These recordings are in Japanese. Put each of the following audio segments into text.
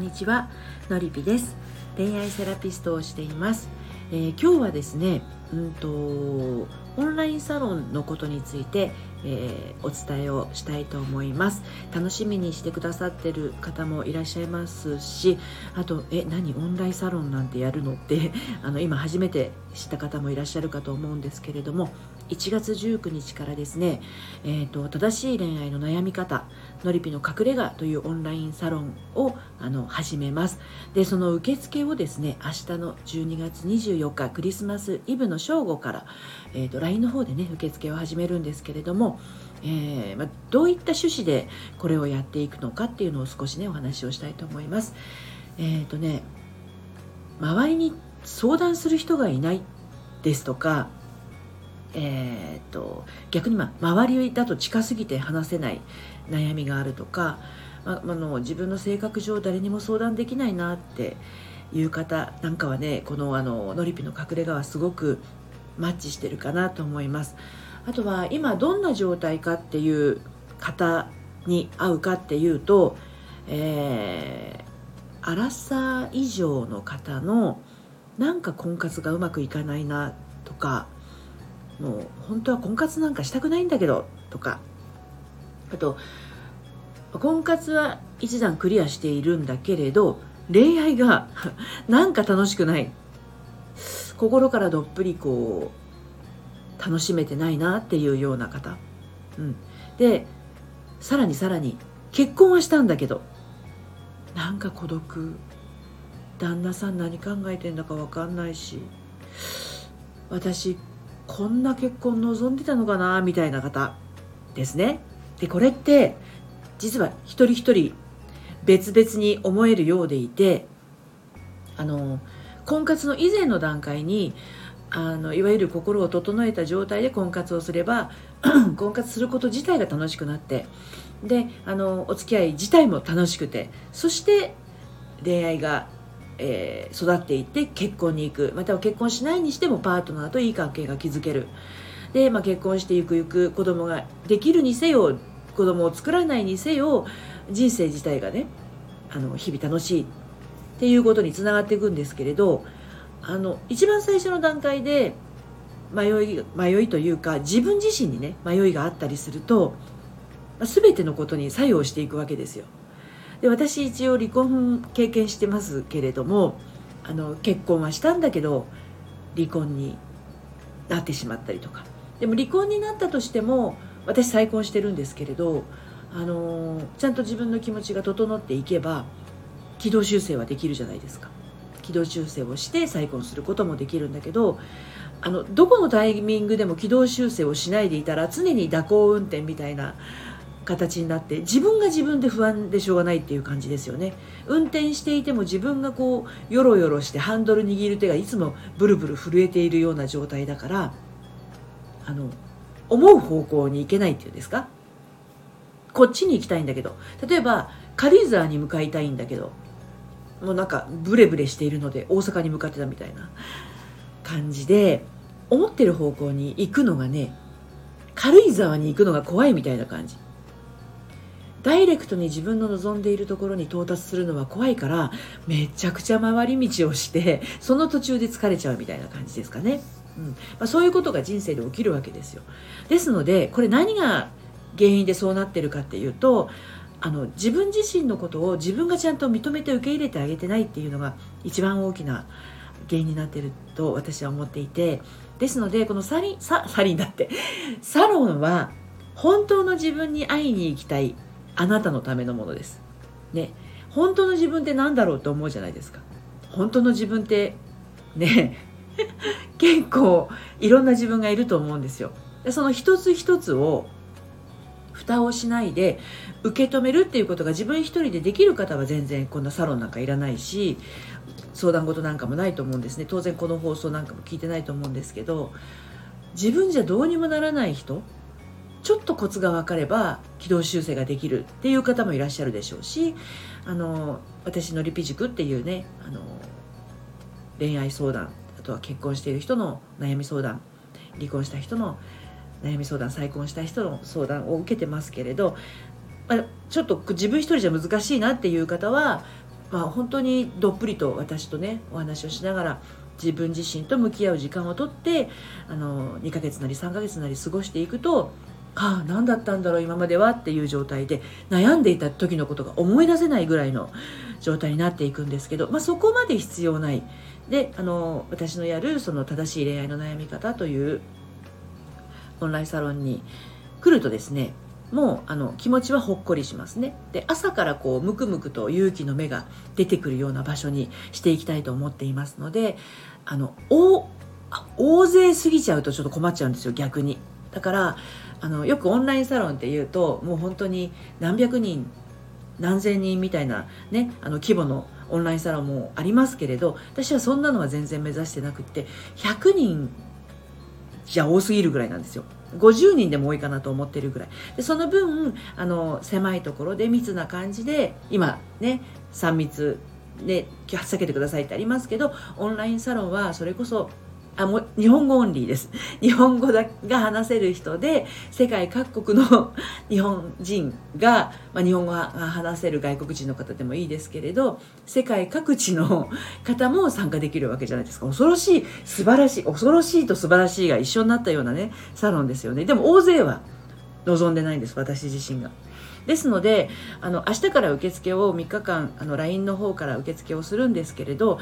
んにちはのりぴです。恋愛セラピストをしています、えー、今日はですねうんとオンラインサロンのことについて、えー、お伝えをしたいと思います。楽しみにしてくださってる方もいらっしゃいますしあとえ何オンラインサロンなんてやるのって あの今初めて知った方もいらっしゃるかと思うんですけれども1月19日からですね、えーと、正しい恋愛の悩み方のりぴの隠れ家というオンラインサロンをあの始めます。でその受付をですね明日の12月24日クリスマスイブの正午から、えーと、LINE の方でね受付を始めるんですけれども、えー、まどういった趣旨でこれをやっていくのかっていうのを少しねお話をしたいと思います。えっ、ー、とね周りに相談する人がいないですとかえーと、逆に、まあ、周りだと近すぎて話せない悩みがあるとか、まあ、あの自分の性格上誰にも相談できないなっていう方なんかはねこのあののりぴの隠れ家はすごくマッチしてるかなと思います。あとは今どんな状態かっていう方に合うかっていうと、えー、アラサー以上の方のなんか婚活がうまくいかないなとかもう本当は婚活なんかしたくないんだけどとか。あと婚活は一段クリアしているんだけれど恋愛が なんか楽しくない。心からどっぷりこう楽しめてないなっていうような方、うん、でさらにさらに結婚はしたんだけどなんか孤独。旦那さん何考えてんだか分かんないし私こんな結婚望んでたのかなみたいな方ですね。でこれって実は一人一人別々に思えるようでいてあの婚活の以前の段階にあのいわゆる心を整えた状態で婚活をすれば 婚活すること自体が楽しくなってであのお付き合い自体も楽しくてそして恋愛がえー、育っていって結婚に行く。または結婚しないにしてもパートナーといい関係が築ける。で、まあ、結婚してゆくゆく。子供ができるにせよ子供を作らないにせよ人生自体がねあの日々楽しい。っていうことにつながっていくんですけれどあの一番最初の段階で迷い迷いというか自分自身にね迷いがあったりすると全てのことに作用していくわけですよ。で私一応離婚経験してますけれどもあの結婚はしたんだけど離婚になってしまったりとか。でも離婚になったとしても私再婚してるんですけれどあのちゃんと自分の気持ちが整っていけば軌道修正はできるじゃないですか。軌道修正をして再婚することもできるんだけどあのどこのタイミングでも軌道修正をしないでいたら常に蛇行運転みたいな形になって自分が自分で不安でしょうがないっていう感じですよね。運転していても自分がこうよろよろしてハンドル握る手がいつもブルブル震えているような状態だからあの思う方向に行けないっていうんですか？こっちに行きたいんだけど例えば軽井沢に向かいたいんだけどもうなんかブレブレしているので大阪に向かってたみたいな感じで思ってる方向に行くのがね軽井沢に行くのが怖いみたいな感じ。ダイレクトに自分の望んでいるところに到達するのは怖いからめちゃくちゃ回り道をしてその途中で疲れちゃうみたいな感じですかね、うん。まあ、そういうことが人生で起きるわけですよ。ですのでこれ何が原因でそうなってるかっていうとあの自分自身のことを自分がちゃんと認めて受け入れてあげてないっていうのが一番大きな原因になってると私は思っていてですのでこのサリンササリンだって。サロンは本当の自分に会いに行きたい。あなたのためのものです。ね、本当の自分って何だろうと思うじゃないですか。本当の自分ってね結構いろんな自分がいると思うんですよ。でその一つ一つを蓋をしないで受け止めるっていうことが自分一人でできる方は全然こんなサロンなんかいらないし相談事なんかもないと思うんですね当然この放送なんかも聞いてないと思うんですけど自分じゃどうにもならない人ちょっとコツが分かれば軌道修正ができるっていう方もいらっしゃるでしょうしあの私のリピ塾っていうねあの恋愛相談あとは結婚している人の悩み相談離婚した人の悩み相談再婚した人の相談を受けてますけれど、まあ、ちょっと自分一人じゃ難しいなっていう方はまあ、本当にどっぷりと私とねお話をしながら自分自身と向き合う時間をとってあの2ヶ月なり3ヶ月なり過ごしていくとああ何だったんだろう今まではっていう状態で悩んでいた時のことが思い出せないぐらいの状態になっていくんですけど、まあ、そこまで必要ない。であの私のやるその正しい恋愛の悩み方というオンラインサロンに来るとですねもうあの気持ちはほっこりしますね。で朝からこうムクムクと勇気の芽が出てくるような場所にしていきたいと思っていますのであの大大勢過ぎちゃうとちょっと困っちゃうんですよ逆に。だからあのよくオンラインサロンっていうともう本当に何百人何千人みたいなねあの規模のオンラインサロンもありますけれど私はそんなのは全然目指してなくって100人じゃ多すぎるぐらいなんですよ。50人でも多いかなと思ってるぐらい。でその分あの狭いところで密な感じで今ね3密で避けてくださいってありますけどオンラインサロンはそれこそあも日本語オンリーです。日本語だが話せる人で世界各国の 日本人が、まあ、日本語が話せる外国人の方でもいいですけれど世界各地の 方も参加できるわけじゃないですか。恐ろしい素晴らしい恐ろしいと素晴らしいが一緒になったようなねサロンですよね。でも大勢は望んでないんです私自身が。ですのであの明日から受付を3日間あの LINE の方から受付をするんですけれど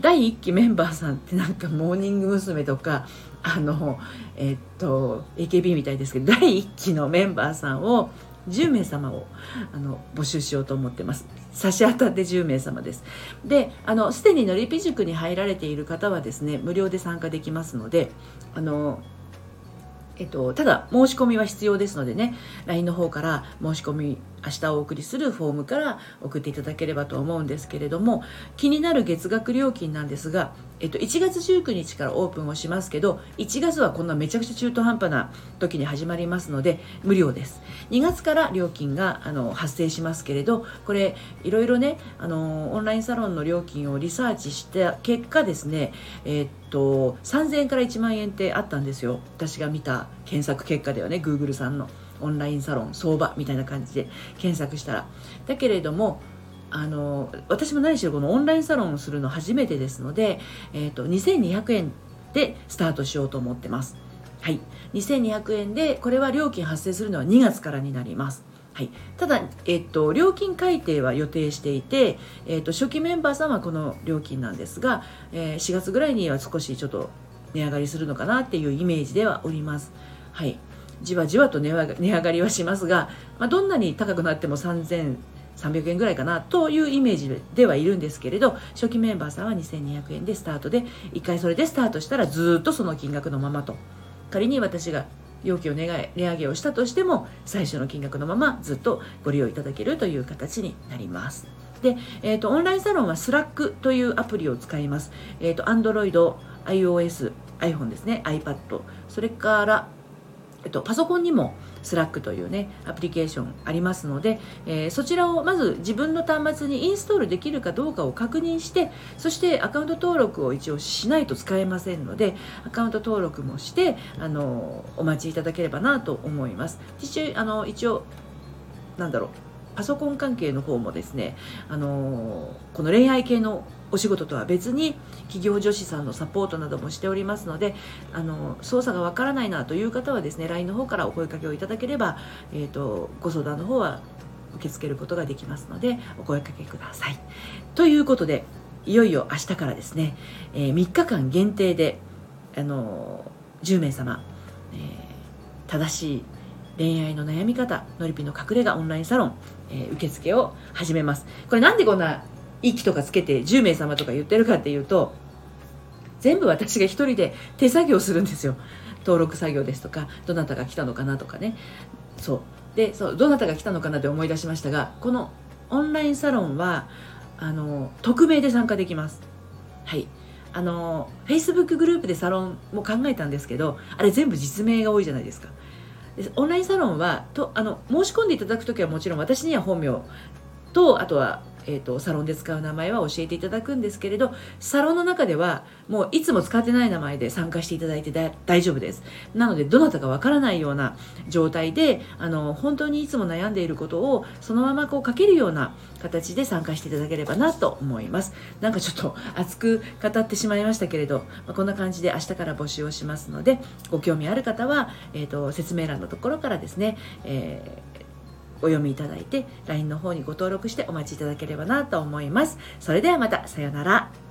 第1期メンバーさんってなんかモーニング娘。とかあのえっと AKB みたいですけど第1期のメンバーさんを10名様をあの募集しようと思ってます差し当たって10名様ですであのすでにのりぴ塾に入られている方はですね無料で参加できますのであのえっと、ただ申し込みは必要ですのでね LINE の方から申し込み明日お送りするフォームから送っていただければと思うんですけれども気になる月額料金なんですが、えっと、1月19日からオープンをしますけど1月はこんなめちゃくちゃ中途半端な時に始まりますので無料です。2月から料金があの発生しますけれどこれいろいろねあのオンラインサロンの料金をリサーチした結果ですねえっと3000円から1万円ってあったんですよ。私が見た検索結果ではね。Google さんの。オンラインサロン相場みたいな感じで検索したら。だけれどもあの私も何しろこのオンラインサロンをするの初めてですので、えーと、2200円でスタートしようと思ってます。はい。2200円でこれは料金発生するのは2月からになります。はい、ただ、えっと、料金改定は予定していて、えっと、初期メンバーさんはこの料金なんですが、えー、4月ぐらいには少しちょっと値上がりするのかなっていうイメージではおります。はい、じわじわと値上がりはしますが、まあ、どんなに高くなっても300円ぐらいかなというイメージではいるんですけれど初期メンバーさんは2200円でスタートで1回それでスタートしたらずっとその金額のままと仮に私が容器を値上げをしたとしても最初の金額のままずっとご利用いただけるという形になります。で、えーと、オンラインサロンは Slack というアプリを使います。えーと、Android、iOS、iPhone ですね、iPad、それからえっと、パソコンにも Slack というねアプリケーションありますので、えー、そちらをまず自分の端末にインストールできるかどうかを確認してそしてアカウント登録を一応しないと使えませんのでアカウント登録もしてあのお待ちいただければなと思います。一応あの一応なんだろうパソコン関係の方もですねあのこの恋愛系のお仕事とは別に企業女子さんのサポートなどもしておりますのであの操作がわからないなという方はですね LINE の方からお声かけをいただければ、えーと、ご相談の方は受け付けることができますのでお声かけください。ということでいよいよ明日からですね、えー、3日間限定であの10名様、えー、正しい恋愛の悩み方のりぴの隠れ家オンラインサロン、えー、受付を始めますこれなんでこんな息とかつけて10名様とか言ってるかっていうと全部私が1人で手作業するんですよ。登録作業ですとかどなたが来たのかなとかね。そう。でそうどなたが来たのかなって思い出しましたがこのオンラインサロンはあの匿名で参加できます。はい。あの Facebook グループでサロンも考えたんですけどあれ全部実名が多いじゃないですか。でオンラインサロンはとあの申し込んでいただく時はもちろん私には本名とあとはえーと、サロンで使う名前は教えていただくんですけれどサロンの中ではもういつも使ってない名前で参加していただいて大丈夫です。なのでどなたかわからないような状態であの本当にいつも悩んでいることをそのままこう書けるような形で参加していただければなと思います。なんかちょっと熱く語ってしまいましたけれど、まあ、こんな感じで明日から募集をしますのでご興味ある方は、えーと、説明欄のところからですね、えーお読みいただいて LINE の方にご登録してお待ちいただければなと思います。それではまたさようなら。